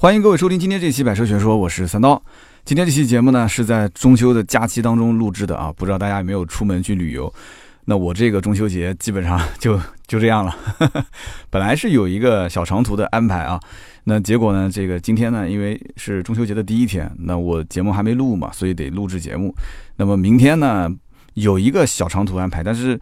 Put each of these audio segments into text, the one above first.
欢迎各位收听今天这期《百车全说》，我是三刀。今天这期节目呢是在中秋的假期当中录制的啊，不知道大家有没有出门去旅游？那我这个中秋节基本上就 就这样了。本来是有一个小长途的安排啊，那结果呢，这个今天呢，因为是中秋节的第一天，那我节目还没录嘛，所以得录制节目。那么明天呢，有一个小长途安排，但是。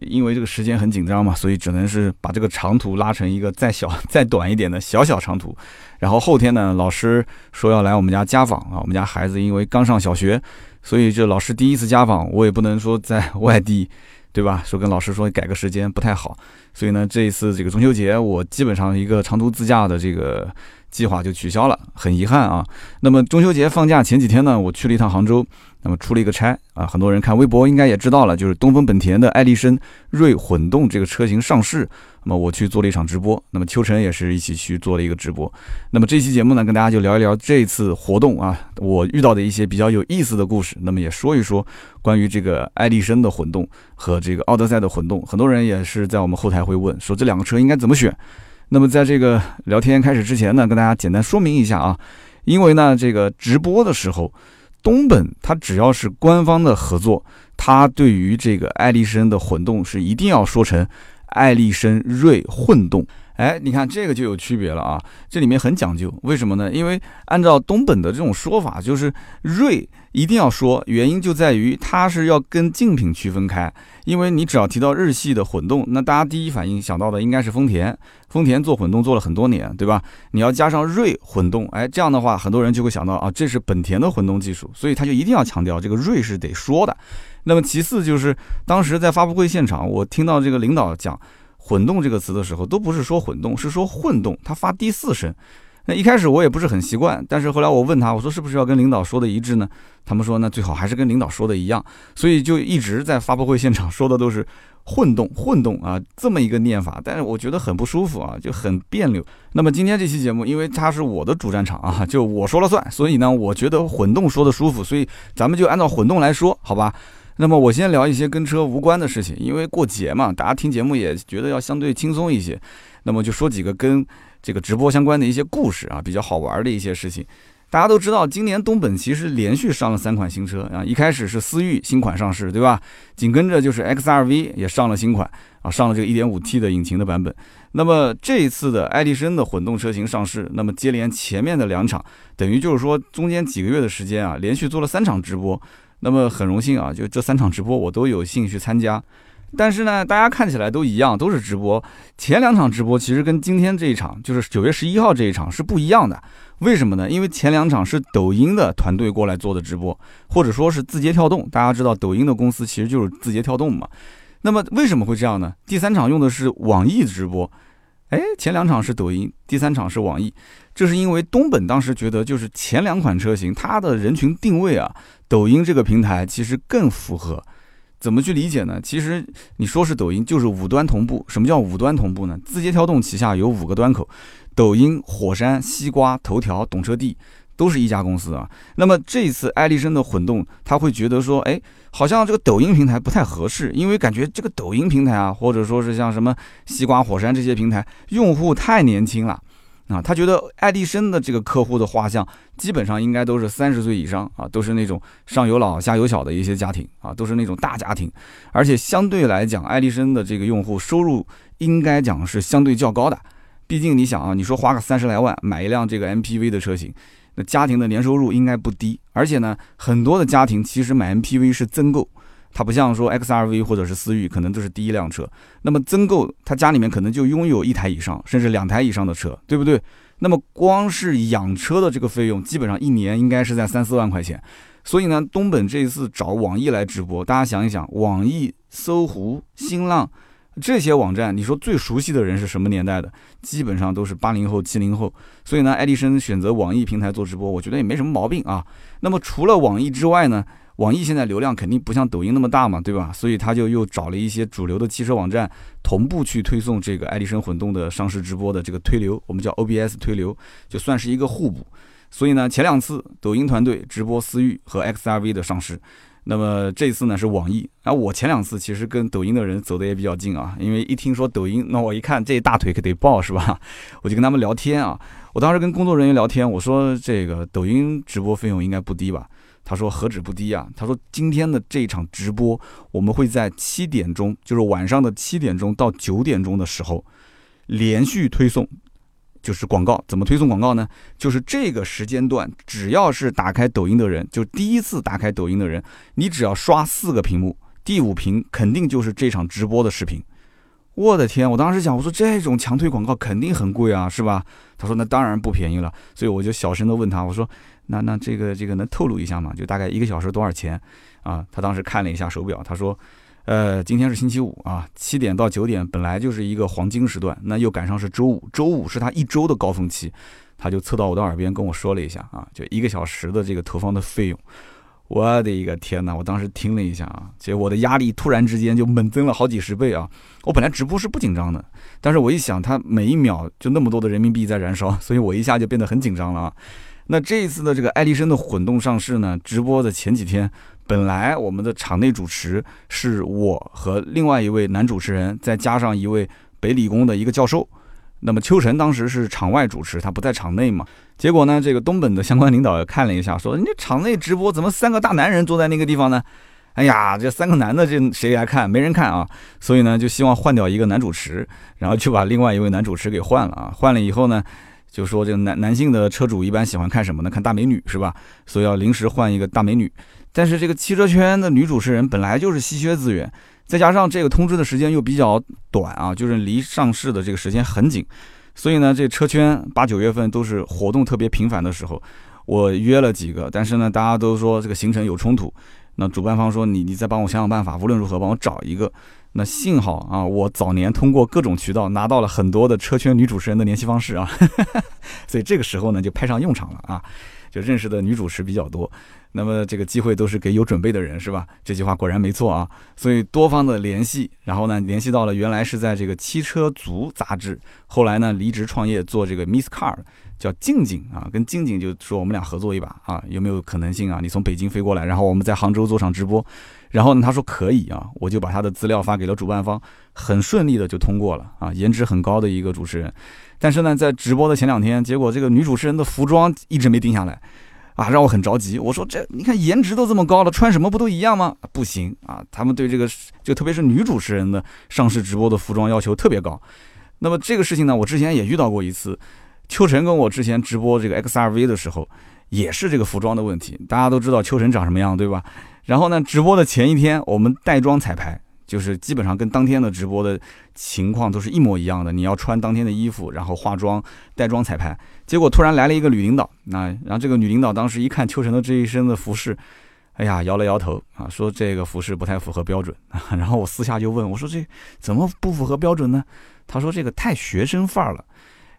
因为这个时间很紧张嘛，所以只能是把这个长途拉成一个再小、再短一点的小小长途。然后后天呢，老师说要来我们家家访啊，我们家孩子因为刚上小学，所以这老师第一次家访，我也不能说在外地，对吧？说跟老师说改个时间不太好，所以呢，这一次这个中秋节，我基本上一个长途自驾的这个计划就取消了，很遗憾啊。那么中秋节放假前几天呢，我去了一趟杭州。那么出了一个差啊，很多人看微博应该也知道了，就是东风本田的爱力绅锐混动这个车型上市。那么我去做了一场直播，那么秋晨也是一起去做了一个直播。那么这期节目呢，跟大家就聊一聊这次活动啊，我遇到的一些比较有意思的故事。那么也说一说关于这个爱力绅的混动和这个奥德赛的混动。很多人也是在我们后台会问说这两个车应该怎么选。那么在这个聊天开始之前呢，跟大家简单说明一下啊，因为呢这个直播的时候。东本它只要是官方的合作，它对于这个爱丽绅的混动是一定要说成爱丽绅锐混动。哎，你看这个就有区别了啊，这里面很讲究，为什么呢？因为按照东本的这种说法，就是锐一定要说，原因就在于它是要跟竞品区分开。因为你只要提到日系的混动，那大家第一反应想到的应该是丰田，丰田做混动做了很多年，对吧？你要加上锐混动，哎，这样的话很多人就会想到啊，这是本田的混动技术，所以他就一定要强调这个锐是得说的。那么其次就是当时在发布会现场，我听到这个领导讲。混动这个词的时候，都不是说混动，是说混动。它发第四声，那一开始我也不是很习惯，但是后来我问他，我说是不是要跟领导说的一致呢？他们说那最好还是跟领导说的一样，所以就一直在发布会现场说的都是混动，混动啊这么一个念法，但是我觉得很不舒服啊，就很别扭。那么今天这期节目，因为它是我的主战场啊，就我说了算，所以呢，我觉得混动说的舒服，所以咱们就按照混动来说，好吧？那么我先聊一些跟车无关的事情，因为过节嘛，大家听节目也觉得要相对轻松一些。那么就说几个跟这个直播相关的一些故事啊，比较好玩的一些事情。大家都知道，今年东本其实连续上了三款新车啊，一开始是思域新款上市，对吧？紧跟着就是 XRV 也上了新款啊，上了这个 1.5T 的引擎的版本。那么这一次的爱迪生的混动车型上市，那么接连前面的两场，等于就是说中间几个月的时间啊，连续做了三场直播。那么很荣幸啊，就这三场直播我都有兴趣参加，但是呢，大家看起来都一样，都是直播。前两场直播其实跟今天这一场，就是九月十一号这一场是不一样的。为什么呢？因为前两场是抖音的团队过来做的直播，或者说是字节跳动。大家知道抖音的公司其实就是字节跳动嘛。那么为什么会这样呢？第三场用的是网易直播。哎，前两场是抖音，第三场是网易，这是因为东本当时觉得，就是前两款车型它的人群定位啊，抖音这个平台其实更符合。怎么去理解呢？其实你说是抖音，就是五端同步。什么叫五端同步呢？字节跳动旗下有五个端口，抖音、火山、西瓜、头条、懂车帝。都是一家公司啊，那么这一次爱力绅的混动，他会觉得说，哎，好像这个抖音平台不太合适，因为感觉这个抖音平台啊，或者说是像什么西瓜、火山这些平台，用户太年轻了。啊，他觉得爱力绅的这个客户的画像，基本上应该都是三十岁以上啊，都是那种上有老下有小的一些家庭啊，都是那种大家庭，而且相对来讲，爱力绅的这个用户收入应该讲是相对较高的，毕竟你想啊，你说花个三十来万买一辆这个 MPV 的车型。那家庭的年收入应该不低，而且呢，很多的家庭其实买 MPV 是增购，它不像说 XRV 或者是思域，可能都是第一辆车。那么增购，他家里面可能就拥有一台以上，甚至两台以上的车，对不对？那么光是养车的这个费用，基本上一年应该是在三四万块钱。所以呢，东本这一次找网易来直播，大家想一想，网易、搜狐、新浪。这些网站，你说最熟悉的人是什么年代的？基本上都是八零后、七零后。所以呢，爱迪生选择网易平台做直播，我觉得也没什么毛病啊。那么除了网易之外呢，网易现在流量肯定不像抖音那么大嘛，对吧？所以他就又找了一些主流的汽车网站同步去推送这个爱迪生混动的上市直播的这个推流，我们叫 OBS 推流，就算是一个互补。所以呢，前两次抖音团队直播思域和 XRV 的上市。那么这次呢是网易，然后我前两次其实跟抖音的人走的也比较近啊，因为一听说抖音，那我一看这大腿可得抱是吧？我就跟他们聊天啊。我当时跟工作人员聊天，我说这个抖音直播费用应该不低吧？他说何止不低啊？他说今天的这一场直播，我们会在七点钟，就是晚上的七点钟到九点钟的时候，连续推送。就是广告怎么推送广告呢？就是这个时间段，只要是打开抖音的人，就第一次打开抖音的人，你只要刷四个屏幕，第五屏肯定就是这场直播的视频。我的天！我当时想，我说这种强推广告肯定很贵啊，是吧？他说那当然不便宜了。所以我就小声的问他，我说那那这个这个能透露一下吗？就大概一个小时多少钱啊？他当时看了一下手表，他说。呃，今天是星期五啊，七点到九点本来就是一个黄金时段，那又赶上是周五，周五是他一周的高峰期，他就凑到我的耳边跟我说了一下啊，就一个小时的这个投放的费用，我的一个天呐，我当时听了一下啊，结果我的压力突然之间就猛增了好几十倍啊！我本来直播是不紧张的，但是我一想，他每一秒就那么多的人民币在燃烧，所以我一下就变得很紧张了啊。那这一次的这个爱迪生的混动上市呢，直播的前几天。本来我们的场内主持是我和另外一位男主持人，再加上一位北理工的一个教授。那么秋晨当时是场外主持，他不在场内嘛。结果呢，这个东本的相关领导看了一下，说：“你场内直播怎么三个大男人坐在那个地方呢？”哎呀，这三个男的，这谁来看？没人看啊。所以呢，就希望换掉一个男主持，然后就把另外一位男主持给换了啊。换了以后呢，就说这个男男性的车主一般喜欢看什么呢？看大美女是吧？所以要临时换一个大美女。但是这个汽车圈的女主持人本来就是稀缺资源，再加上这个通知的时间又比较短啊，就是离上市的这个时间很紧，所以呢，这车圈八九月份都是活动特别频繁的时候。我约了几个，但是呢，大家都说这个行程有冲突。那主办方说你你再帮我想想办法，无论如何帮我找一个。那幸好啊，我早年通过各种渠道拿到了很多的车圈女主持人的联系方式啊，所以这个时候呢就派上用场了啊，就认识的女主持比较多。那么这个机会都是给有准备的人，是吧？这句话果然没错啊。所以多方的联系，然后呢，联系到了原来是在这个汽车族杂志，后来呢离职创业做这个 Miss Car，叫静静啊，跟静静就说我们俩合作一把啊，有没有可能性啊？你从北京飞过来，然后我们在杭州做场直播，然后呢他说可以啊，我就把他的资料发给了主办方，很顺利的就通过了啊，颜值很高的一个主持人。但是呢，在直播的前两天，结果这个女主持人的服装一直没定下来。啊，让我很着急。我说这，你看颜值都这么高了，穿什么不都一样吗？不行啊，他们对这个就特别是女主持人的上市直播的服装要求特别高。那么这个事情呢，我之前也遇到过一次。秋晨跟我之前直播这个 XRV 的时候，也是这个服装的问题。大家都知道秋晨长什么样，对吧？然后呢，直播的前一天，我们带妆彩排。就是基本上跟当天的直播的情况都是一模一样的，你要穿当天的衣服，然后化妆、带妆彩排。结果突然来了一个女领导，那然后这个女领导当时一看秋晨的这一身的服饰，哎呀，摇了摇头啊，说这个服饰不太符合标准。然后我私下就问我说这怎么不符合标准呢？他说这个太学生范儿了。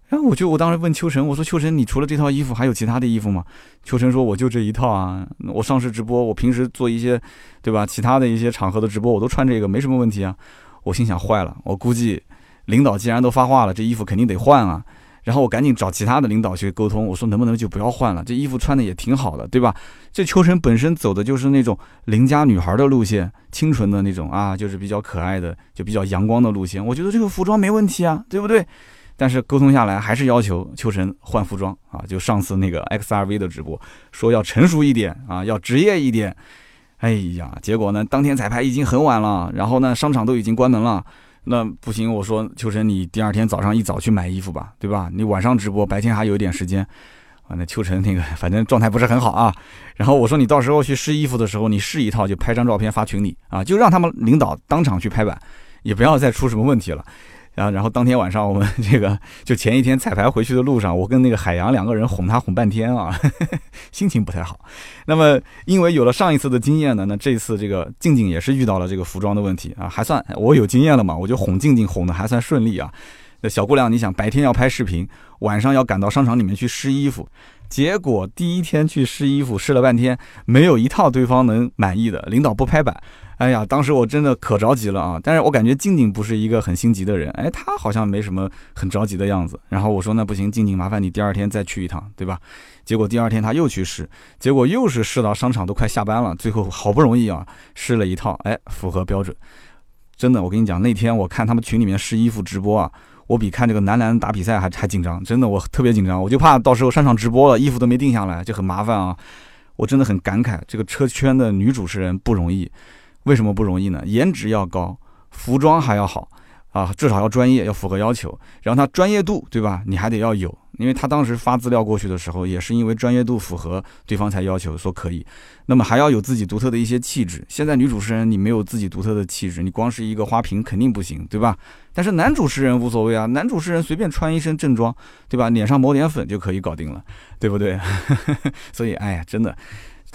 然后我就我当时问秋晨，我说秋晨，你除了这套衣服还有其他的衣服吗？秋晨说我就这一套啊，我上市直播，我平时做一些，对吧？其他的一些场合的直播我都穿这个，没什么问题啊。我心想坏了，我估计领导既然都发话了，这衣服肯定得换啊。然后我赶紧找其他的领导去沟通，我说能不能就不要换了？这衣服穿的也挺好的，对吧？这秋晨本身走的就是那种邻家女孩的路线，清纯的那种啊，就是比较可爱的，就比较阳光的路线。我觉得这个服装没问题啊，对不对？但是沟通下来，还是要求秋晨换服装啊！就上次那个 XRV 的直播，说要成熟一点啊，要职业一点。哎呀，结果呢，当天彩排已经很晚了，然后呢，商场都已经关门了。那不行，我说秋晨，你第二天早上一早去买衣服吧，对吧？你晚上直播，白天还有一点时间啊。那秋晨那个 反正状态不是很好啊。然后我说你到时候去试衣服的时候，你试一套就拍张照片发群里啊，就让他们领导当场去拍板，也不要再出什么问题了。啊，然后当天晚上我们 这个就前一天彩排回去的路上，我跟那个海洋两个人哄他哄半天啊，心情不太好。那么因为有了上一次的经验呢，那这次这个静静也是遇到了这个服装的问题啊，还算我有经验了嘛，我就哄静静哄的还算顺利啊。那小姑娘，你想白天要拍视频，晚上要赶到商场里面去试衣服，结果第一天去试衣服试了半天，没有一套对方能满意的，领导不拍板。哎呀，当时我真的可着急了啊！但是我感觉静静不是一个很心急的人，哎，她好像没什么很着急的样子。然后我说那不行，静静，麻烦你第二天再去一趟，对吧？结果第二天她又去试，结果又是试到商场都快下班了，最后好不容易啊试了一套，哎，符合标准。真的，我跟你讲，那天我看他们群里面试衣服直播啊，我比看这个男篮打比赛还还紧张。真的，我特别紧张，我就怕到时候上场直播了，衣服都没定下来，就很麻烦啊。我真的很感慨，这个车圈的女主持人不容易。为什么不容易呢？颜值要高，服装还要好啊，至少要专业，要符合要求。然后他专业度，对吧？你还得要有，因为他当时发资料过去的时候，也是因为专业度符合，对方才要求说可以。那么还要有自己独特的一些气质。现在女主持人你没有自己独特的气质，你光是一个花瓶肯定不行，对吧？但是男主持人无所谓啊，男主持人随便穿一身正装，对吧？脸上抹点粉就可以搞定了，对不对？所以，哎呀，真的。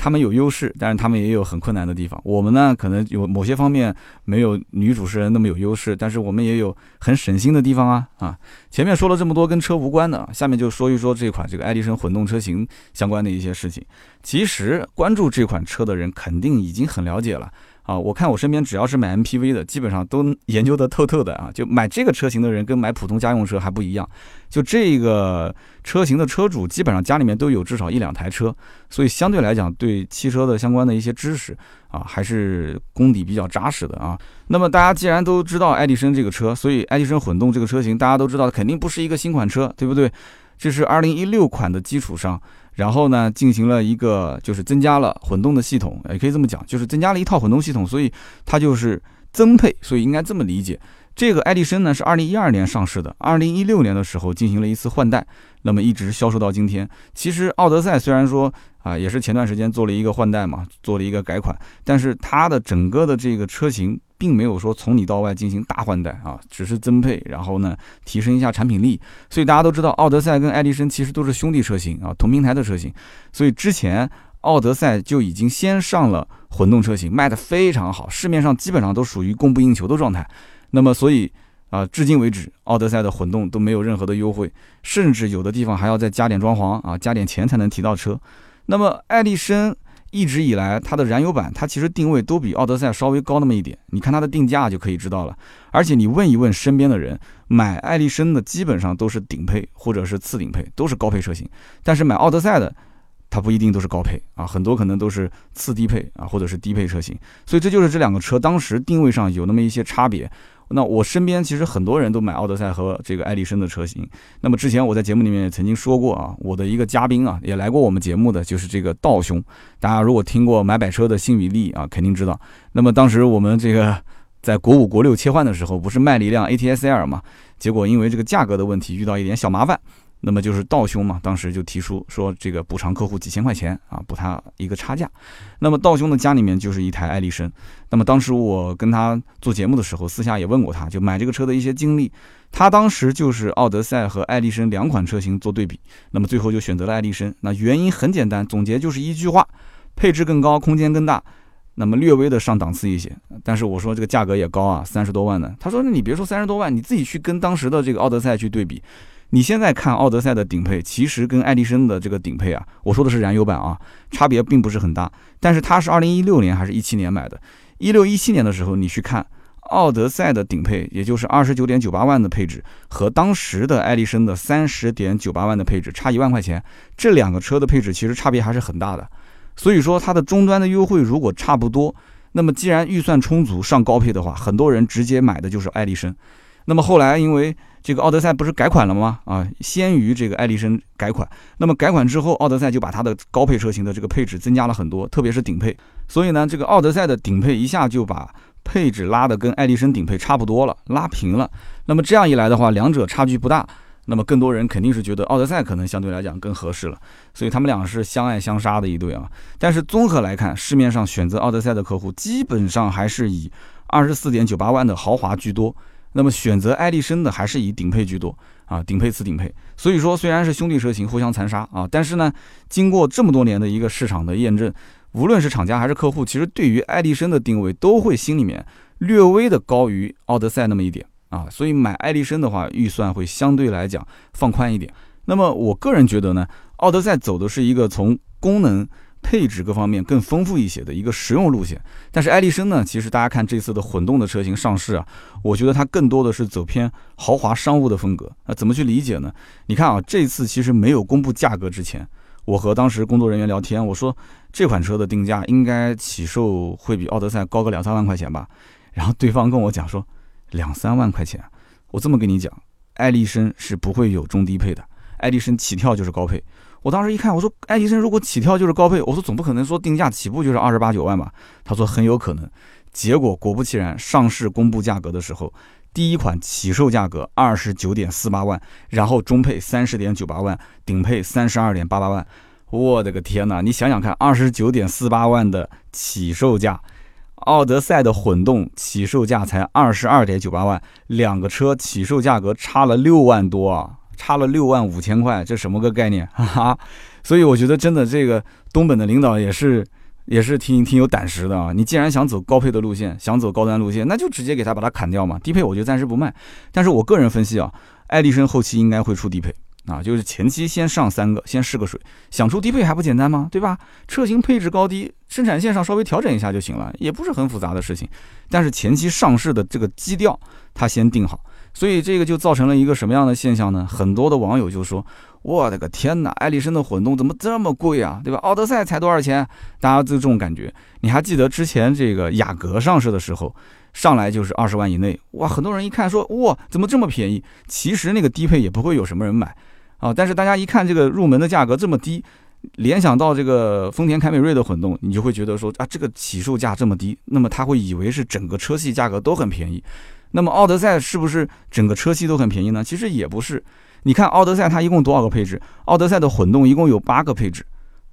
他们有优势，但是他们也有很困难的地方。我们呢，可能有某些方面没有女主持人那么有优势，但是我们也有很省心的地方啊啊！前面说了这么多跟车无关的，下面就说一说这款这个爱迪生混动车型相关的一些事情。其实关注这款车的人肯定已经很了解了。啊，我看我身边只要是买 MPV 的，基本上都研究的透透的啊。就买这个车型的人跟买普通家用车还不一样，就这个车型的车主基本上家里面都有至少一两台车，所以相对来讲对汽车的相关的一些知识啊，还是功底比较扎实的啊。那么大家既然都知道爱迪生这个车，所以爱迪生混动这个车型大家都知道肯定不是一个新款车，对不对？这是二零一六款的基础上。然后呢，进行了一个就是增加了混动的系统，也可以这么讲，就是增加了一套混动系统，所以它就是增配，所以应该这么理解。这个爱迪生呢是二零一二年上市的，二零一六年的时候进行了一次换代，那么一直销售到今天。其实奥德赛虽然说啊也是前段时间做了一个换代嘛，做了一个改款，但是它的整个的这个车型。并没有说从里到外进行大换代啊，只是增配，然后呢提升一下产品力。所以大家都知道，奥德赛跟爱迪生其实都是兄弟车型啊，同平台的车型。所以之前奥德赛就已经先上了混动车型，卖的非常好，市面上基本上都属于供不应求的状态。那么所以啊，至今为止，奥德赛的混动都没有任何的优惠，甚至有的地方还要再加点装潢啊，加点钱才能提到车。那么爱丽绅。一直以来，它的燃油版它其实定位都比奥德赛稍微高那么一点，你看它的定价就可以知道了。而且你问一问身边的人，买爱丽绅的基本上都是顶配或者是次顶配，都是高配车型。但是买奥德赛的，它不一定都是高配啊，很多可能都是次低配啊，或者是低配车型。所以这就是这两个车当时定位上有那么一些差别。那我身边其实很多人都买奥德赛和这个艾力绅的车型。那么之前我在节目里面也曾经说过啊，我的一个嘉宾啊也来过我们节目的，就是这个道兄。大家如果听过买百车的新与力啊，肯定知道。那么当时我们这个在国五国六切换的时候，不是卖了一辆 ATS-L 嘛？结果因为这个价格的问题遇到一点小麻烦。那么就是道兄嘛，当时就提出说这个补偿客户几千块钱啊，补他一个差价。那么道兄的家里面就是一台爱丽绅。那么当时我跟他做节目的时候，私下也问过他，就买这个车的一些经历。他当时就是奥德赛和爱丽绅两款车型做对比，那么最后就选择了爱丽绅。那原因很简单，总结就是一句话：配置更高，空间更大，那么略微的上档次一些。但是我说这个价格也高啊，三十多万呢。他说那你别说三十多万，你自己去跟当时的这个奥德赛去对比。你现在看奥德赛的顶配，其实跟爱迪生的这个顶配啊，我说的是燃油版啊，差别并不是很大。但是它是二零一六年还是一七年买的？一六一七年的时候，你去看奥德赛的顶配，也就是二十九点九八万的配置，和当时的爱迪生的三十点九八万的配置差一万块钱，这两个车的配置其实差别还是很大的。所以说它的终端的优惠如果差不多，那么既然预算充足上高配的话，很多人直接买的就是爱迪生。那么后来因为这个奥德赛不是改款了吗？啊，先于这个爱迪生改款。那么改款之后，奥德赛就把它的高配车型的这个配置增加了很多，特别是顶配。所以呢，这个奥德赛的顶配一下就把配置拉的跟爱迪生顶配差不多了，拉平了。那么这样一来的话，两者差距不大。那么更多人肯定是觉得奥德赛可能相对来讲更合适了。所以他们俩是相爱相杀的一对啊。但是综合来看，市面上选择奥德赛的客户基本上还是以二十四点九八万的豪华居多。那么选择爱迪生的还是以顶配居多啊，顶配次顶配。所以说虽然是兄弟车型互相残杀啊，但是呢，经过这么多年的一个市场的验证，无论是厂家还是客户，其实对于爱迪生的定位都会心里面略微的高于奥德赛那么一点啊，所以买爱丽绅的话，预算会相对来讲放宽一点。那么我个人觉得呢，奥德赛走的是一个从功能。配置各方面更丰富一些的一个实用路线，但是艾力绅呢，其实大家看这次的混动的车型上市啊，我觉得它更多的是走偏豪华商务的风格啊。怎么去理解呢？你看啊，这次其实没有公布价格之前，我和当时工作人员聊天，我说这款车的定价应该起售会比奥德赛高个两三万块钱吧，然后对方跟我讲说两三万块钱，我这么跟你讲，艾力绅是不会有中低配的，艾力绅起跳就是高配。我当时一看，我说爱迪生如果起跳就是高配，我说总不可能说定价起步就是二十八九万吧？他说很有可能。结果果不其然，上市公布价格的时候，第一款起售价格二十九点四八万，然后中配三十点九八万，顶配三十二点八八万。我的个天哪！你想想看，二十九点四八万的起售价，奥德赛的混动起售价才二十二点九八万，两个车起售价格差了六万多啊！差了六万五千块，这什么个概念？哈哈，所以我觉得真的这个东本的领导也是也是挺挺有胆识的啊！你既然想走高配的路线，想走高端路线，那就直接给他把它砍掉嘛。低配我就暂时不卖，但是我个人分析啊，爱迪生后期应该会出低配啊，就是前期先上三个，先试个水。想出低配还不简单吗？对吧？车型配置高低，生产线上稍微调整一下就行了，也不是很复杂的事情。但是前期上市的这个基调，他先定好。所以这个就造成了一个什么样的现象呢？很多的网友就说：“我的个天哪，艾力绅的混动怎么这么贵啊？对吧？奥德赛才多少钱？大家就这种感觉。你还记得之前这个雅阁上市的时候，上来就是二十万以内，哇，很多人一看说哇，怎么这么便宜？其实那个低配也不会有什么人买啊。但是大家一看这个入门的价格这么低，联想到这个丰田凯美瑞的混动，你就会觉得说啊，这个起售价这么低，那么他会以为是整个车系价格都很便宜。”那么奥德赛是不是整个车系都很便宜呢？其实也不是。你看奥德赛它一共多少个配置？奥德赛的混动一共有八个配置，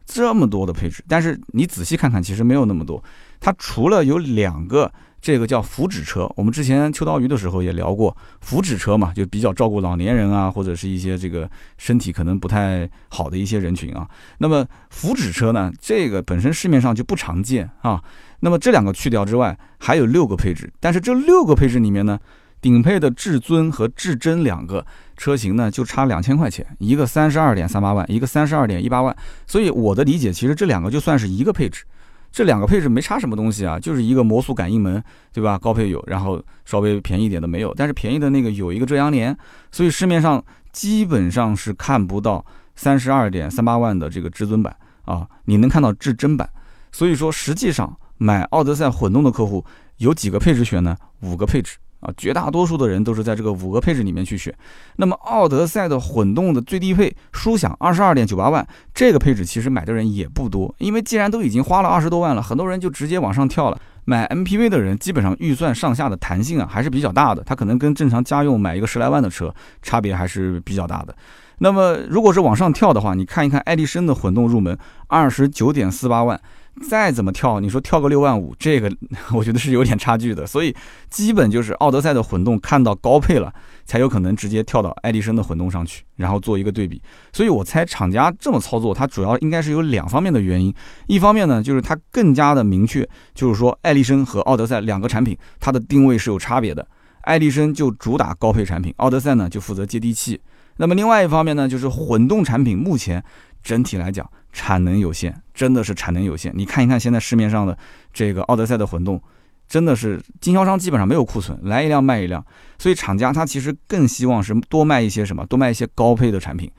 这么多的配置。但是你仔细看看，其实没有那么多。它除了有两个这个叫福祉车，我们之前秋刀鱼的时候也聊过福祉车嘛，就比较照顾老年人啊，或者是一些这个身体可能不太好的一些人群啊。那么福祉车呢，这个本身市面上就不常见啊。那么这两个去掉之外，还有六个配置，但是这六个配置里面呢，顶配的至尊和至臻两个车型呢就差两千块钱，一个三十二点三八万，一个三十二点一八万。所以我的理解，其实这两个就算是一个配置，这两个配置没差什么东西啊，就是一个魔术感应门，对吧？高配有，然后稍微便宜一点的没有，但是便宜的那个有一个遮阳帘，所以市面上基本上是看不到三十二点三八万的这个至尊版啊，你能看到至臻版，所以说实际上。买奥德赛混动的客户有几个配置选呢？五个配置啊，绝大多数的人都是在这个五个配置里面去选。那么奥德赛的混动的最低配舒享二十二点九八万，这个配置其实买的人也不多，因为既然都已经花了二十多万了，很多人就直接往上跳了。买 MPV 的人基本上预算上下的弹性啊还是比较大的，他可能跟正常家用买一个十来万的车差别还是比较大的。那么如果是往上跳的话，你看一看爱迪生的混动入门二十九点四八万。再怎么跳，你说跳个六万五，这个我觉得是有点差距的。所以基本就是奥德赛的混动看到高配了，才有可能直接跳到爱迪生的混动上去，然后做一个对比。所以我猜厂家这么操作，它主要应该是有两方面的原因。一方面呢，就是它更加的明确，就是说爱迪生和奥德赛两个产品它的定位是有差别的。爱迪生就主打高配产品，奥德赛呢就负责接地气。那么另外一方面呢，就是混动产品目前整体来讲。产能有限，真的是产能有限。你看一看现在市面上的这个奥德赛的混动，真的是经销商基本上没有库存，来一辆卖一辆。所以厂家他其实更希望是多卖一些什么，多卖一些高配的产品，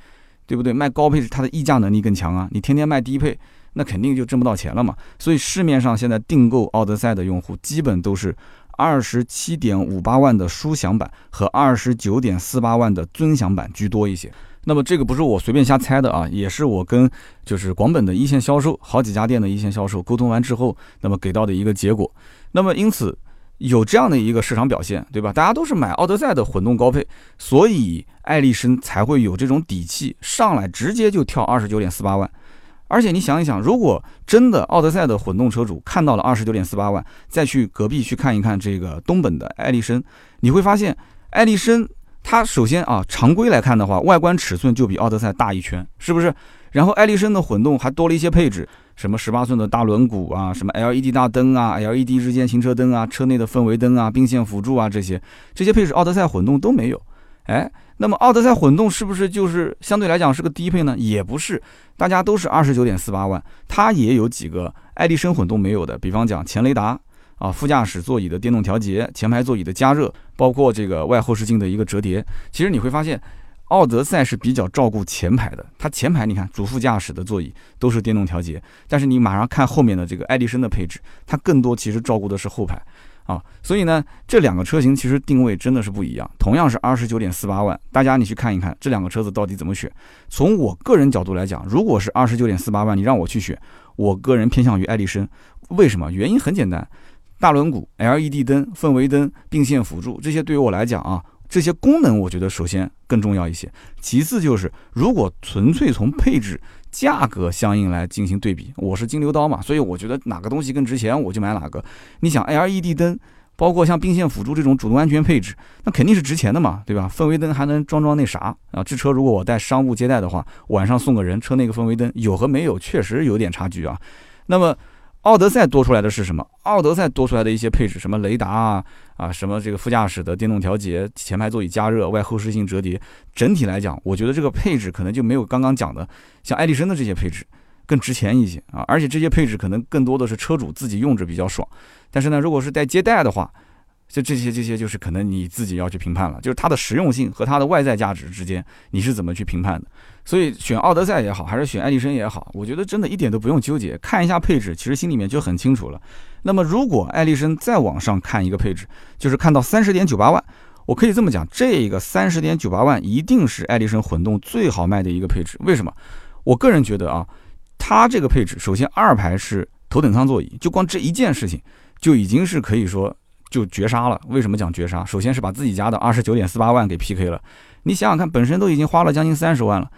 对不对？卖高配是它的溢价能力更强啊。你天天卖低配，那肯定就挣不到钱了嘛。所以市面上现在订购奥德赛的用户，基本都是二十七点五八万的舒享版和二十九点四八万的尊享版居多一些。那么这个不是我随便瞎猜的啊，也是我跟就是广本的一线销售好几家店的一线销售沟通完之后，那么给到的一个结果。那么因此有这样的一个市场表现，对吧？大家都是买奥德赛的混动高配，所以爱丽绅才会有这种底气上来直接就跳二十九点四八万。而且你想一想，如果真的奥德赛的混动车主看到了二十九点四八万，再去隔壁去看一看这个东本的爱丽绅，你会发现爱丽绅。它首先啊，常规来看的话，外观尺寸就比奥德赛大一圈，是不是？然后爱力绅的混动还多了一些配置，什么十八寸的大轮毂啊，什么 LED 大灯啊，LED 日间行车灯啊，车内的氛围灯啊，并线辅助啊，这些这些配置奥德赛混动都没有。哎，那么奥德赛混动是不是就是相对来讲是个低配呢？也不是，大家都是二十九点四八万，它也有几个爱力绅混动没有的，比方讲前雷达啊，副驾驶座椅的电动调节，前排座椅的加热，包括这个外后视镜的一个折叠。其实你会发现。奥德赛是比较照顾前排的，它前排你看主副驾驶的座椅都是电动调节，但是你马上看后面的这个爱迪生的配置，它更多其实照顾的是后排啊，所以呢，这两个车型其实定位真的是不一样。同样是二十九点四八万，大家你去看一看这两个车子到底怎么选。从我个人角度来讲，如果是二十九点四八万，你让我去选，我个人偏向于爱迪生。为什么？原因很简单，大轮毂、LED 灯、氛围灯、并线辅助这些对于我来讲啊。这些功能，我觉得首先更重要一些，其次就是如果纯粹从配置、价格相应来进行对比，我是金牛刀嘛，所以我觉得哪个东西更值钱，我就买哪个。你想 LED 灯，包括像并线辅助这种主动安全配置，那肯定是值钱的嘛，对吧？氛围灯还能装装那啥啊？这车如果我带商务接待的话，晚上送个人，车内个氛围灯有和没有确实有点差距啊。那么。奥德赛多出来的是什么？奥德赛多出来的一些配置，什么雷达啊啊，什么这个副驾驶的电动调节、前排座椅加热、外后视镜折叠，整体来讲，我觉得这个配置可能就没有刚刚讲的像爱迪生的这些配置更值钱一些啊。而且这些配置可能更多的是车主自己用着比较爽。但是呢，如果是带接待的话，就这些这些就是可能你自己要去评判了，就是它的实用性和它的外在价值之间你是怎么去评判的？所以选奥德赛也好，还是选爱迪生也好，我觉得真的一点都不用纠结，看一下配置，其实心里面就很清楚了。那么如果爱迪生再往上看一个配置，就是看到三十点九八万，我可以这么讲，这个三十点九八万一定是爱迪生混动最好卖的一个配置。为什么？我个人觉得啊，它这个配置，首先二排是头等舱座椅，就光这一件事情就已经是可以说。就绝杀了。为什么讲绝杀？首先是把自己家的二十九点四八万给 PK 了。你想想看，本身都已经花了将近三十万了，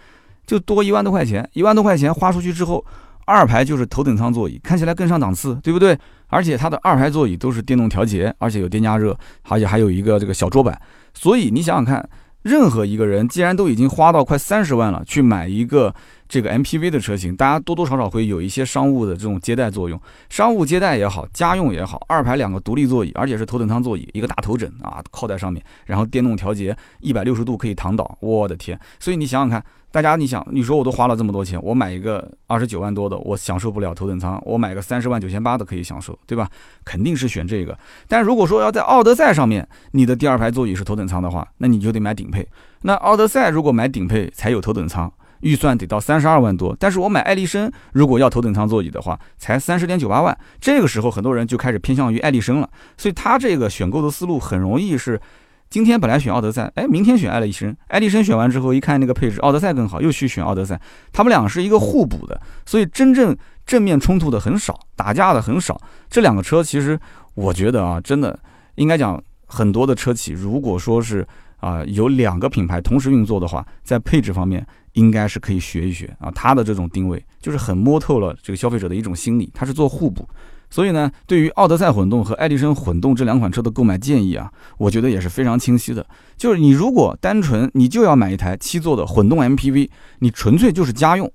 就多一万多块钱，一万多块钱花出去之后，二排就是头等舱座椅，看起来更上档次，对不对？而且它的二排座椅都是电动调节，而且有电加热，而且还有一个这个小桌板。所以你想想看，任何一个人既然都已经花到快三十万了，去买一个。这个 MPV 的车型，大家多多少少会有一些商务的这种接待作用，商务接待也好，家用也好，二排两个独立座椅，而且是头等舱座椅，一个大头枕啊，靠在上面，然后电动调节，一百六十度可以躺倒，我的天！所以你想想看，大家你想，你说我都花了这么多钱，我买一个二十九万多的，我享受不了头等舱，我买个三十万九千八的可以享受，对吧？肯定是选这个。但如果说要在奥德赛上面，你的第二排座椅是头等舱的话，那你就得买顶配。那奥德赛如果买顶配才有头等舱。预算得到三十二万多，但是我买爱丽绅，如果要头等舱座椅的话，才三十点九八万。这个时候，很多人就开始偏向于爱丽绅了。所以，他这个选购的思路很容易是：今天本来选奥德赛，哎，明天选爱丽绅。爱丽绅选完之后，一看那个配置，奥德赛更好，又去选奥德赛。他们俩是一个互补的，所以真正正面冲突的很少，打架的很少。这两个车其实，我觉得啊，真的应该讲，很多的车企，如果说是啊有两个品牌同时运作的话，在配置方面。应该是可以学一学啊，它的这种定位就是很摸透了这个消费者的一种心理，它是做互补。所以呢，对于奥德赛混动和爱迪生混动这两款车的购买建议啊，我觉得也是非常清晰的。就是你如果单纯你就要买一台七座的混动 MPV，你纯粹就是家用，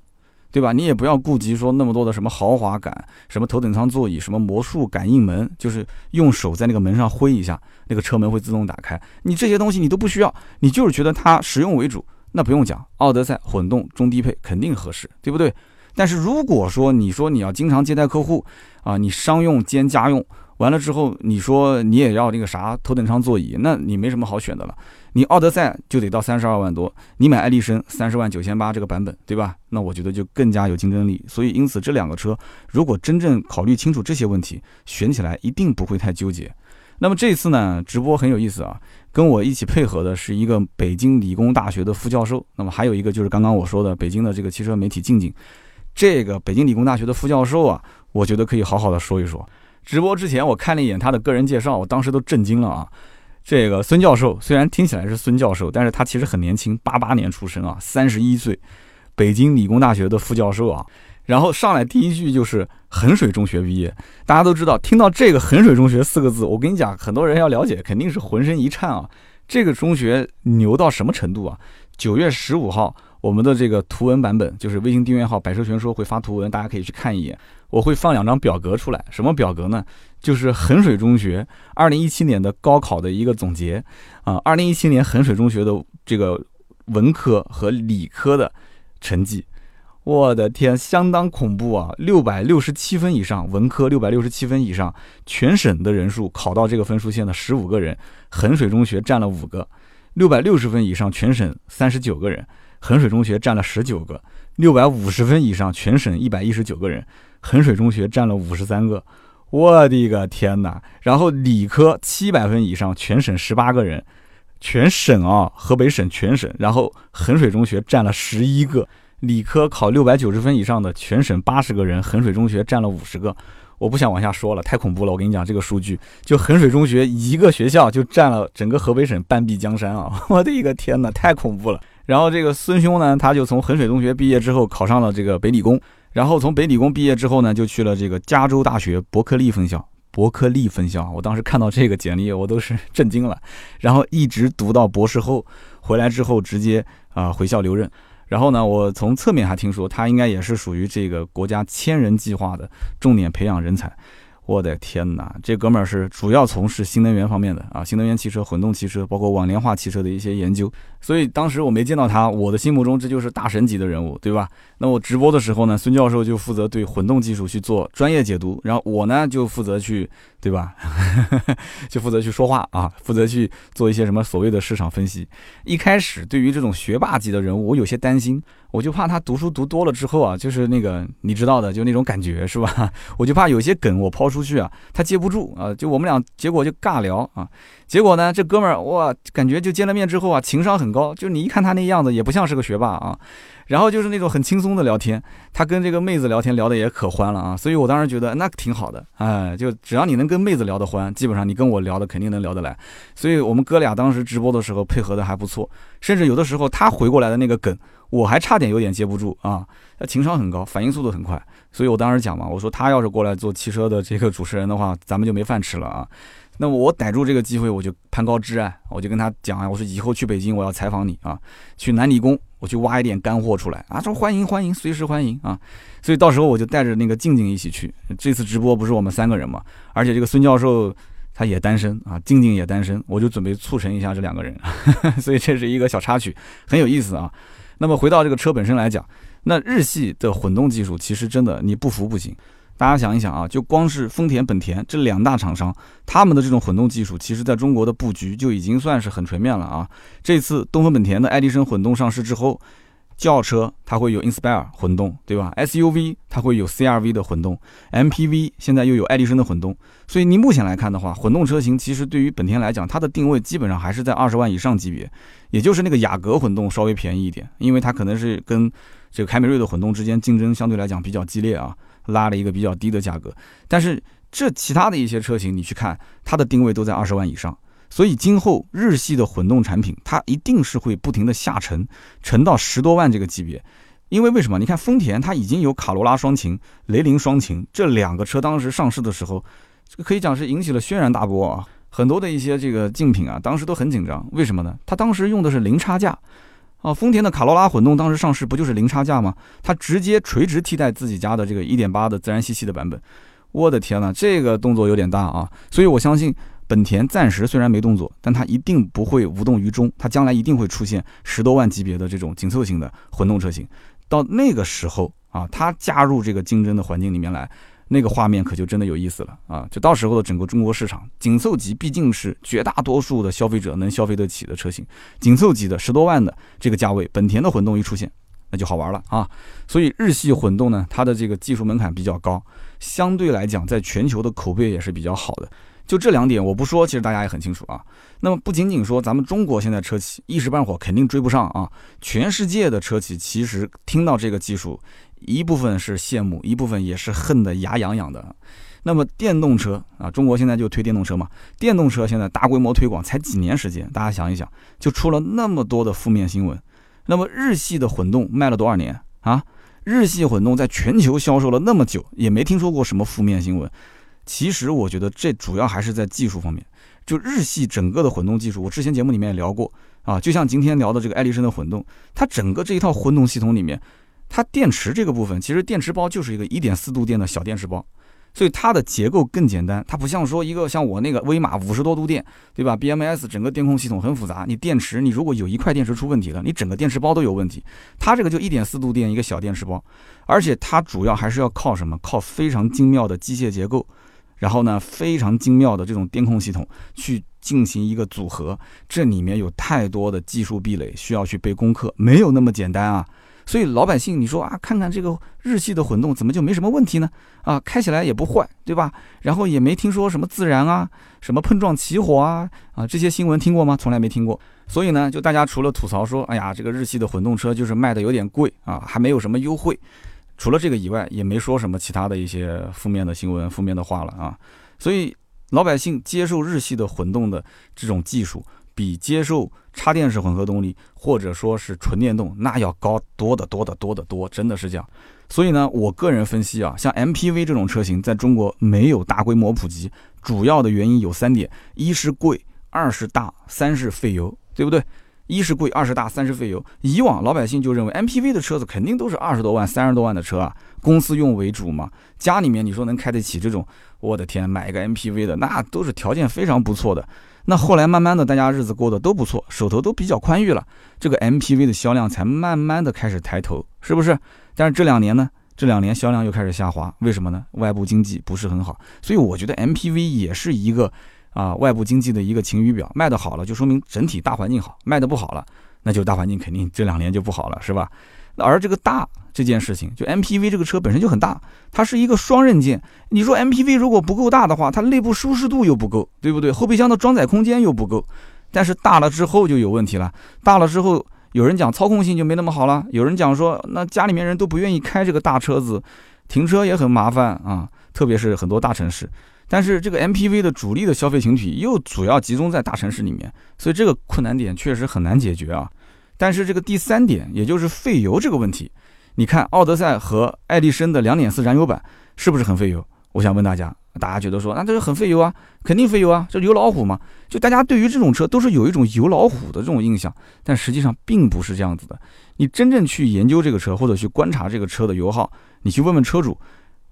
对吧？你也不要顾及说那么多的什么豪华感，什么头等舱座椅，什么魔术感应门，就是用手在那个门上挥一下，那个车门会自动打开。你这些东西你都不需要，你就是觉得它实用为主。那不用讲，奥德赛混动中低配肯定合适，对不对？但是如果说你说你要经常接待客户啊，你商用兼家用，完了之后你说你也要那个啥头等舱座椅，那你没什么好选的了。你奥德赛就得到三十二万多，你买爱丽绅三十万九千八这个版本，对吧？那我觉得就更加有竞争力。所以因此这两个车，如果真正考虑清楚这些问题，选起来一定不会太纠结。那么这次呢，直播很有意思啊。跟我一起配合的是一个北京理工大学的副教授，那么还有一个就是刚刚我说的北京的这个汽车媒体静静。这个北京理工大学的副教授啊，我觉得可以好好的说一说。直播之前我看了一眼他的个人介绍，我当时都震惊了啊。这个孙教授虽然听起来是孙教授，但是他其实很年轻，八八年出生啊，三十一岁，北京理工大学的副教授啊。然后上来第一句就是衡水中学毕业，大家都知道，听到这个衡水中学四个字，我跟你讲，很多人要了解，肯定是浑身一颤啊。这个中学牛到什么程度啊？九月十五号我们的这个图文版本，就是微信订阅号“百车全说”会发图文，大家可以去看一眼。我会放两张表格出来，什么表格呢？就是衡水中学二零一七年的高考的一个总结啊，二零一七年衡水中学的这个文科和理科的成绩。我的天，相当恐怖啊！六百六十七分以上，文科六百六十七分以上，全省的人数考到这个分数线的十五个人，衡水中学占了五个；六百六十分以上，全省三十九个人，衡水中学占了十九个；六百五十分以上，全省一百一十九个人，衡水中学占了五十三个。我的个天哪！然后理科七百分以上，全省十八个人，全省啊，河北省全省，然后衡水中学占了十一个。理科考六百九十分以上的全省八十个人，衡水中学占了五十个。我不想往下说了，太恐怖了。我跟你讲，这个数据，就衡水中学一个学校就占了整个河北省半壁江山啊！我的一个天哪，太恐怖了。然后这个孙兄呢，他就从衡水中学毕业之后，考上了这个北理工，然后从北理工毕业之后呢，就去了这个加州大学伯克利分校。伯克利分校，我当时看到这个简历，我都是震惊了。然后一直读到博士后，回来之后直接啊回校留任。然后呢，我从侧面还听说，他应该也是属于这个国家千人计划的重点培养人才。我的天哪，这哥们儿是主要从事新能源方面的啊，新能源汽车、混动汽车，包括网联化汽车的一些研究。所以当时我没见到他，我的心目中这就是大神级的人物，对吧？那我直播的时候呢，孙教授就负责对混动技术去做专业解读，然后我呢就负责去，对吧？就负责去说话啊，负责去做一些什么所谓的市场分析。一开始对于这种学霸级的人物，我有些担心。我就怕他读书读多了之后啊，就是那个你知道的，就那种感觉是吧？我就怕有些梗我抛出去啊，他接不住啊。就我们俩结果就尬聊啊，结果呢，这哥们儿哇，感觉就见了面之后啊，情商很高，就你一看他那样子也不像是个学霸啊。然后就是那种很轻松的聊天，他跟这个妹子聊天聊的也可欢了啊。所以我当时觉得那挺好的，哎，就只要你能跟妹子聊得欢，基本上你跟我聊的肯定能聊得来。所以我们哥俩当时直播的时候配合的还不错，甚至有的时候他回过来的那个梗。我还差点有点接不住啊，他情商很高，反应速度很快，所以我当时讲嘛，我说他要是过来做汽车的这个主持人的话，咱们就没饭吃了啊。那么我逮住这个机会，我就攀高枝啊，我就跟他讲啊，我说以后去北京我要采访你啊，去南理工我去挖一点干货出来啊，说欢迎欢迎，随时欢迎啊。所以到时候我就带着那个静静一起去。这次直播不是我们三个人嘛，而且这个孙教授他也单身啊，静静也单身，我就准备促成一下这两个人，所以这是一个小插曲，很有意思啊。那么回到这个车本身来讲，那日系的混动技术其实真的你不服不行。大家想一想啊，就光是丰田、本田这两大厂商，他们的这种混动技术，其实在中国的布局就已经算是很全面了啊。这次东风本田的爱迪生混动上市之后。轿车它会有 Inspire 混动，对吧？SUV 它会有 CRV 的混动，MPV 现在又有爱迪生的混动，所以你目前来看的话，混动车型其实对于本田来讲，它的定位基本上还是在二十万以上级别，也就是那个雅阁混动稍微便宜一点，因为它可能是跟这个凯美瑞的混动之间竞争相对来讲比较激烈啊，拉了一个比较低的价格，但是这其他的一些车型你去看，它的定位都在二十万以上。所以今后日系的混动产品，它一定是会不停的下沉，沉到十多万这个级别。因为为什么？你看丰田，它已经有卡罗拉双擎、雷凌双擎这两个车，当时上市的时候，这个可以讲是引起了轩然大波啊。很多的一些这个竞品啊，当时都很紧张。为什么呢？它当时用的是零差价啊。丰田的卡罗拉混动当时上市不就是零差价吗？它直接垂直替代自己家的这个1.8的自然吸气的版本。我的天呐，这个动作有点大啊。所以我相信。本田暂时虽然没动作，但它一定不会无动于衷，它将来一定会出现十多万级别的这种紧凑型的混动车型。到那个时候啊，它加入这个竞争的环境里面来，那个画面可就真的有意思了啊！就到时候的整个中国市场，紧凑级毕竟是绝大多数的消费者能消费得起的车型，紧凑级的十多万的这个价位，本田的混动一出现，那就好玩了啊！所以日系混动呢，它的这个技术门槛比较高，相对来讲，在全球的口碑也是比较好的。就这两点我不说，其实大家也很清楚啊。那么不仅仅说咱们中国现在车企一时半会儿肯定追不上啊，全世界的车企其实听到这个技术，一部分是羡慕，一部分也是恨得牙痒痒的。那么电动车啊，中国现在就推电动车嘛，电动车现在大规模推广才几年时间，大家想一想，就出了那么多的负面新闻。那么日系的混动卖了多少年啊？日系混动在全球销售了那么久，也没听说过什么负面新闻。其实我觉得这主要还是在技术方面，就日系整个的混动技术，我之前节目里面也聊过，啊，就像今天聊的这个爱丽绅的混动，它整个这一套混动系统里面，它电池这个部分，其实电池包就是一个一点四度电的小电池包。所以它的结构更简单，它不像说一个像我那个威马五十多度电，对吧？BMS 整个电控系统很复杂，你电池你如果有一块电池出问题了，你整个电池包都有问题。它这个就一点四度电一个小电池包，而且它主要还是要靠什么？靠非常精妙的机械结构，然后呢非常精妙的这种电控系统去进行一个组合，这里面有太多的技术壁垒需要去背功课，没有那么简单啊。所以老百姓，你说啊，看看这个日系的混动怎么就没什么问题呢？啊，开起来也不坏，对吧？然后也没听说什么自燃啊，什么碰撞起火啊，啊，这些新闻听过吗？从来没听过。所以呢，就大家除了吐槽说，哎呀，这个日系的混动车就是卖的有点贵啊，还没有什么优惠。除了这个以外，也没说什么其他的一些负面的新闻、负面的话了啊。所以老百姓接受日系的混动的这种技术。比接受插电式混合动力或者说是纯电动那要高多得多得多得多，真的是这样。所以呢，我个人分析啊，像 MPV 这种车型在中国没有大规模普及，主要的原因有三点：一是贵，二是大，三是费油，对不对？一是贵，二是大，三是费油。以往老百姓就认为 MPV 的车子肯定都是二十多万、三十多万的车啊，公司用为主嘛。家里面你说能开得起这种，我的天，买一个 MPV 的那都是条件非常不错的。那后来慢慢的，大家日子过得都不错，手头都比较宽裕了，这个 MPV 的销量才慢慢的开始抬头，是不是？但是这两年呢，这两年销量又开始下滑，为什么呢？外部经济不是很好，所以我觉得 MPV 也是一个啊外部经济的一个晴雨表，卖的好了就说明整体大环境好，卖的不好了，那就大环境肯定这两年就不好了，是吧？而这个大这件事情，就 MPV 这个车本身就很大，它是一个双刃剑。你说 MPV 如果不够大的话，它内部舒适度又不够，对不对？后备箱的装载空间又不够。但是大了之后就有问题了，大了之后有人讲操控性就没那么好了，有人讲说那家里面人都不愿意开这个大车子，停车也很麻烦啊，特别是很多大城市。但是这个 MPV 的主力的消费群体又主要集中在大城市里面，所以这个困难点确实很难解决啊。但是这个第三点，也就是费油这个问题，你看奥德赛和爱力绅的2.4燃油版是不是很费油？我想问大家，大家觉得说，那这个很费油啊，肯定费油啊，这油老虎嘛？就大家对于这种车都是有一种油老虎的这种印象，但实际上并不是这样子的。你真正去研究这个车，或者去观察这个车的油耗，你去问问车主，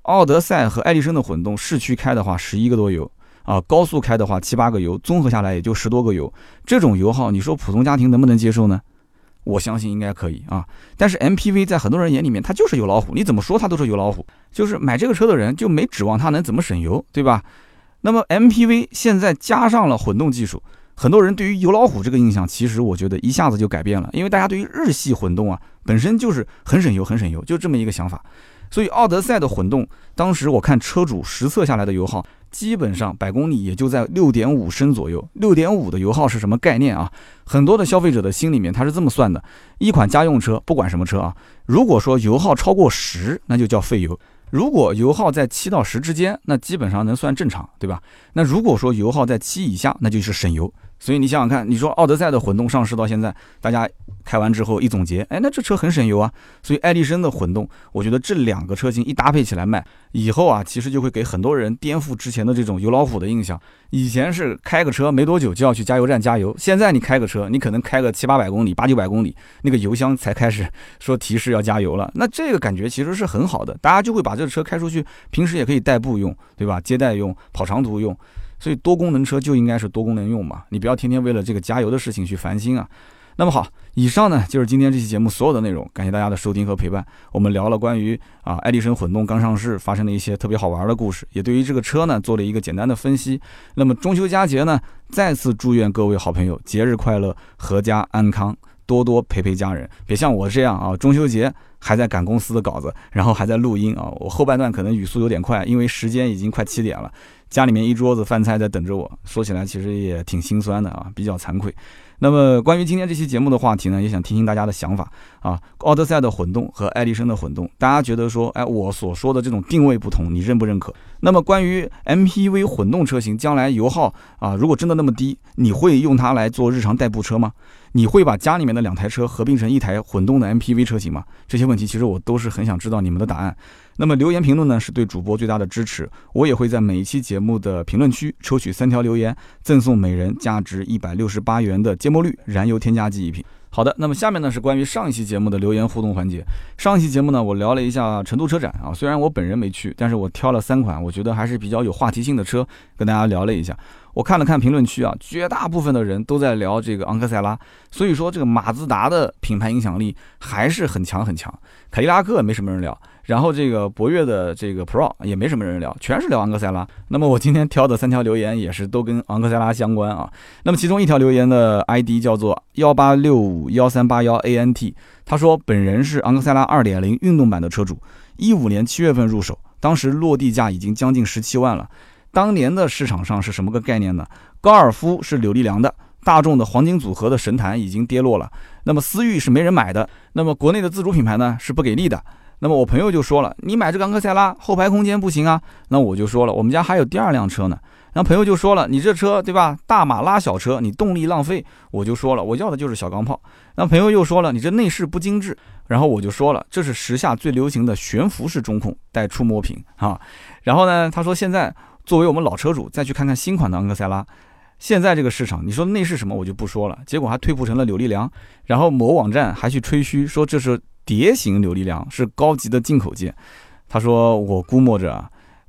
奥德赛和爱力绅的混动市区开的话，十一个多油。啊，高速开的话七八个油，综合下来也就十多个油，这种油耗，你说普通家庭能不能接受呢？我相信应该可以啊，但是 MPV 在很多人眼里面，它就是油老虎，你怎么说它都是油老虎，就是买这个车的人就没指望它能怎么省油，对吧？那么 MPV 现在加上了混动技术，很多人对于油老虎这个印象，其实我觉得一下子就改变了，因为大家对于日系混动啊，本身就是很省油，很省油，就这么一个想法。所以奥德赛的混动，当时我看车主实测下来的油耗。基本上百公里也就在六点五升左右，六点五的油耗是什么概念啊？很多的消费者的心里面他是这么算的：一款家用车，不管什么车啊，如果说油耗超过十，那就叫费油；如果油耗在七到十之间，那基本上能算正常，对吧？那如果说油耗在七以下，那就是省油。所以你想想看，你说奥德赛的混动上市到现在，大家开完之后一总结，哎，那这车很省油啊。所以爱力绅的混动，我觉得这两个车型一搭配起来卖，以后啊，其实就会给很多人颠覆之前的这种油老虎的印象。以前是开个车没多久就要去加油站加油，现在你开个车，你可能开个七八百公里、八九百公里，那个油箱才开始说提示要加油了。那这个感觉其实是很好的，大家就会把这个车开出去，平时也可以代步用，对吧？接待用、跑长途用。所以多功能车就应该是多功能用嘛，你不要天天为了这个加油的事情去烦心啊。那么好，以上呢就是今天这期节目所有的内容，感谢大家的收听和陪伴。我们聊了关于啊爱迪生混动刚上市发生的一些特别好玩的故事，也对于这个车呢做了一个简单的分析。那么中秋佳节呢，再次祝愿各位好朋友节日快乐，阖家安康，多多陪陪家人，别像我这样啊，中秋节还在赶公司的稿子，然后还在录音啊。我后半段可能语速有点快，因为时间已经快七点了。家里面一桌子饭菜在等着我，说起来其实也挺心酸的啊，比较惭愧。那么关于今天这期节目的话题呢，也想听听大家的想法啊。奥德赛的混动和爱迪生的混动，大家觉得说，哎，我所说的这种定位不同，你认不认可？那么关于 MPV 混动车型将来油耗啊，如果真的那么低，你会用它来做日常代步车吗？你会把家里面的两台车合并成一台混动的 MPV 车型吗？这些问题其实我都是很想知道你们的答案。那么留言评论呢，是对主播最大的支持。我也会在每一期节目的评论区抽取三条留言，赠送每人价值一百六十八元的芥末绿燃油添加剂一瓶。好的，那么下面呢是关于上一期节目的留言互动环节。上一期节目呢，我聊了一下成都车展啊，虽然我本人没去，但是我挑了三款我觉得还是比较有话题性的车，跟大家聊了一下。我看了看评论区啊，绝大部分的人都在聊这个昂克赛拉，所以说这个马自达的品牌影响力还是很强很强。凯迪拉克没什么人聊。然后这个博越的这个 Pro 也没什么人聊，全是聊昂克赛拉。那么我今天挑的三条留言也是都跟昂克赛拉相关啊。那么其中一条留言的 ID 叫做幺八六五幺三八幺 ANT，他说本人是昂克赛拉二点零运动版的车主，一五年七月份入手，当时落地价已经将近十七万了。当年的市场上是什么个概念呢？高尔夫是柳丽良的，大众的黄金组合的神坛已经跌落了，那么思域是没人买的，那么国内的自主品牌呢是不给力的。那么我朋友就说了，你买这个昂克赛拉后排空间不行啊。那我就说了，我们家还有第二辆车呢。然后朋友就说了，你这车对吧，大马拉小车，你动力浪费。我就说了，我要的就是小钢炮。那朋友又说了，你这内饰不精致。然后我就说了，这是时下最流行的悬浮式中控带触摸屏啊。然后呢，他说现在作为我们老车主，再去看看新款的昂克赛拉，现在这个市场，你说内饰什么我就不说了，结果还退步成了柳力梁。然后某网站还去吹嘘说这是。蝶形扭力梁是高级的进口件，他说我估摸着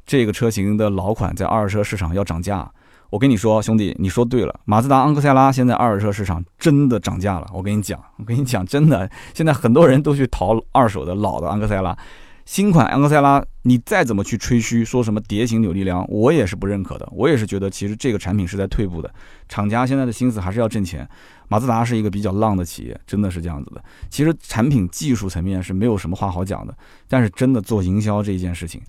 这个车型的老款在二手车市场要涨价。我跟你说，兄弟，你说对了，马自达昂克赛拉现在二手车市场真的涨价了。我跟你讲，我跟你讲，真的，现在很多人都去淘二手的老的昂克赛拉。新款昂克赛拉，你再怎么去吹嘘说什么蝶形扭力梁，我也是不认可的。我也是觉得，其实这个产品是在退步的。厂家现在的心思还是要挣钱。马自达是一个比较浪的企业，真的是这样子的。其实产品技术层面是没有什么话好讲的，但是真的做营销这一件事情，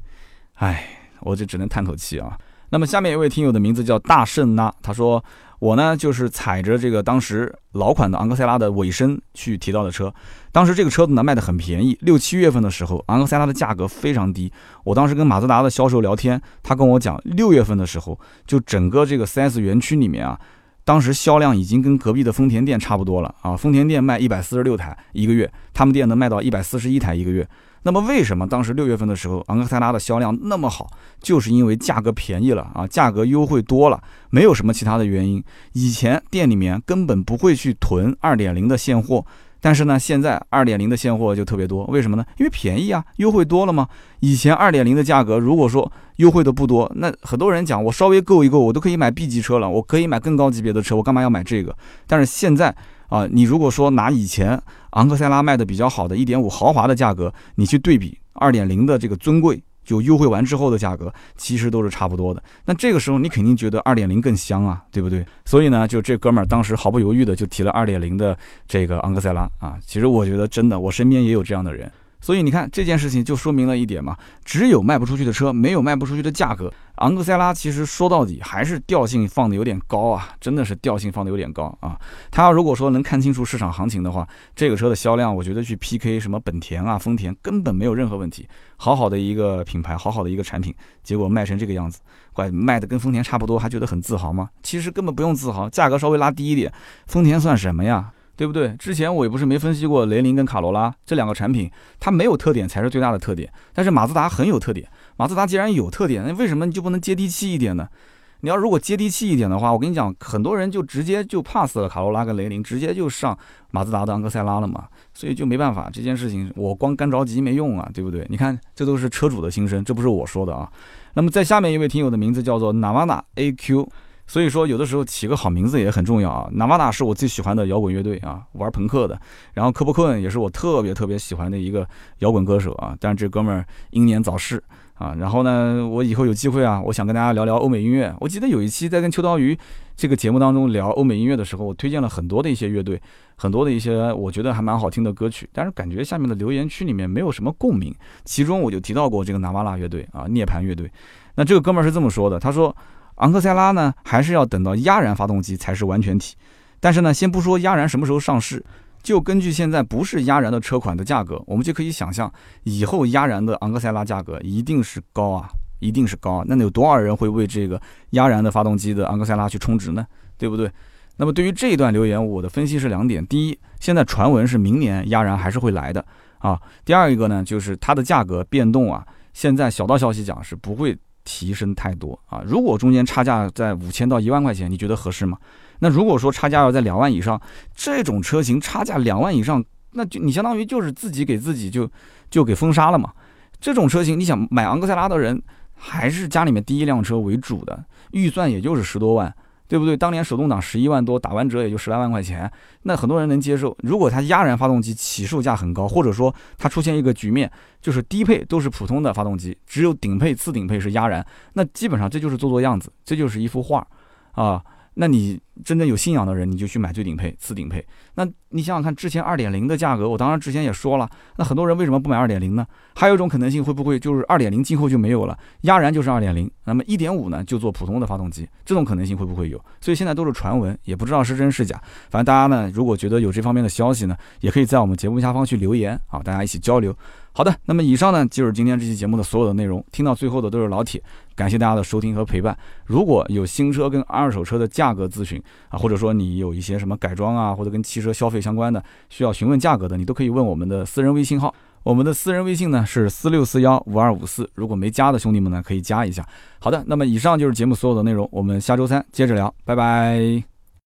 唉，我就只能叹口气啊。那么下面一位听友的名字叫大圣呐，他说。我呢，就是踩着这个当时老款的昂克赛拉的尾声去提到的车。当时这个车子呢卖的很便宜，六七月份的时候，昂克赛拉的价格非常低。我当时跟马自达的销售聊天，他跟我讲，六月份的时候，就整个这个 4S 园区里面啊，当时销量已经跟隔壁的丰田店差不多了啊。丰田店卖一百四十六台一个月，他们店能卖到一百四十一台一个月。那么为什么当时六月份的时候，昂克赛拉的销量那么好？就是因为价格便宜了啊，价格优惠多了，没有什么其他的原因。以前店里面根本不会去囤二点零的现货，但是呢，现在二点零的现货就特别多。为什么呢？因为便宜啊，优惠多了嘛？以前二点零的价格如果说优惠的不多，那很多人讲我稍微够一够，我都可以买 B 级车了，我可以买更高级别的车，我干嘛要买这个？但是现在。啊，你如果说拿以前昂克赛拉卖的比较好的1.5豪华的价格，你去对比2.0的这个尊贵，就优惠完之后的价格，其实都是差不多的。那这个时候你肯定觉得2.0更香啊，对不对？所以呢，就这哥们儿当时毫不犹豫的就提了2.0的这个昂克赛拉啊。其实我觉得真的，我身边也有这样的人。所以你看这件事情就说明了一点嘛，只有卖不出去的车，没有卖不出去的价格。昂克赛拉其实说到底还是调性放的有点高啊，真的是调性放的有点高啊。他如果说能看清楚市场行情的话，这个车的销量，我觉得去 PK 什么本田啊、丰田根本没有任何问题。好好的一个品牌，好好的一个产品，结果卖成这个样子，怪卖的跟丰田差不多，还觉得很自豪吗？其实根本不用自豪，价格稍微拉低一点，丰田算什么呀？对不对？之前我也不是没分析过雷凌跟卡罗拉这两个产品，它没有特点才是最大的特点。但是马自达很有特点，马自达既然有特点，那为什么你就不能接地气一点呢？你要如果接地气一点的话，我跟你讲，很多人就直接就 pass 了卡罗拉跟雷凌，直接就上马自达的昂克赛拉了嘛。所以就没办法，这件事情我光干着急没用啊，对不对？你看，这都是车主的心声，这不是我说的啊。那么在下面一位听友的名字叫做 Navana AQ。所以说，有的时候起个好名字也很重要啊。纳瓦达是我最喜欢的摇滚乐队啊，玩朋克的。然后科波克恩也是我特别特别喜欢的一个摇滚歌手啊。但是这哥们儿英年早逝啊。然后呢，我以后有机会啊，我想跟大家聊聊欧美音乐。我记得有一期在跟秋刀鱼这个节目当中聊欧美音乐的时候，我推荐了很多的一些乐队，很多的一些我觉得还蛮好听的歌曲。但是感觉下面的留言区里面没有什么共鸣。其中我就提到过这个纳瓦拉乐队啊，涅槃乐队。那这个哥们儿是这么说的，他说。昂克赛拉呢，还是要等到压燃发动机才是完全体。但是呢，先不说压燃什么时候上市，就根据现在不是压燃的车款的价格，我们就可以想象，以后压燃的昂克赛拉价格一定是高啊，一定是高啊。那有多少人会为这个压燃的发动机的昂克赛拉去充值呢？对不对？那么对于这一段留言，我的分析是两点：第一，现在传闻是明年压燃还是会来的啊；第二一个呢，就是它的价格变动啊，现在小道消息讲是不会提升太多啊。如果中间差价在五千到一万块钱，你觉得合适吗？那如果说差价要在两万以上，这种车型差价两万以上，那就你相当于就是自己给自己就就给封杀了嘛。这种车型，你想买昂克赛拉的人，还是家里面第一辆车为主的，预算也就是十多万。对不对？当年手动挡十一万多，打完折也就十来万块钱，那很多人能接受。如果它压燃发动机起售价很高，或者说它出现一个局面，就是低配都是普通的发动机，只有顶配、次顶配是压燃，那基本上这就是做做样子，这就是一幅画，啊。那你真正有信仰的人，你就去买最顶配、次顶配。那你想想看，之前二点零的价格，我当然之前也说了，那很多人为什么不买二点零呢？还有一种可能性，会不会就是二点零今后就没有了，压燃就是二点零，那么一点五呢就做普通的发动机，这种可能性会不会有？所以现在都是传闻，也不知道是真是假。反正大家呢，如果觉得有这方面的消息呢，也可以在我们节目下方去留言啊，大家一起交流。好的，那么以上呢就是今天这期节目的所有的内容。听到最后的都是老铁，感谢大家的收听和陪伴。如果有新车跟二手车的价格咨询啊，或者说你有一些什么改装啊，或者跟汽车消费相关的需要询问价格的，你都可以问我们的私人微信号。我们的私人微信呢是四六四幺五二五四，如果没加的兄弟们呢可以加一下。好的，那么以上就是节目所有的内容，我们下周三接着聊，拜拜。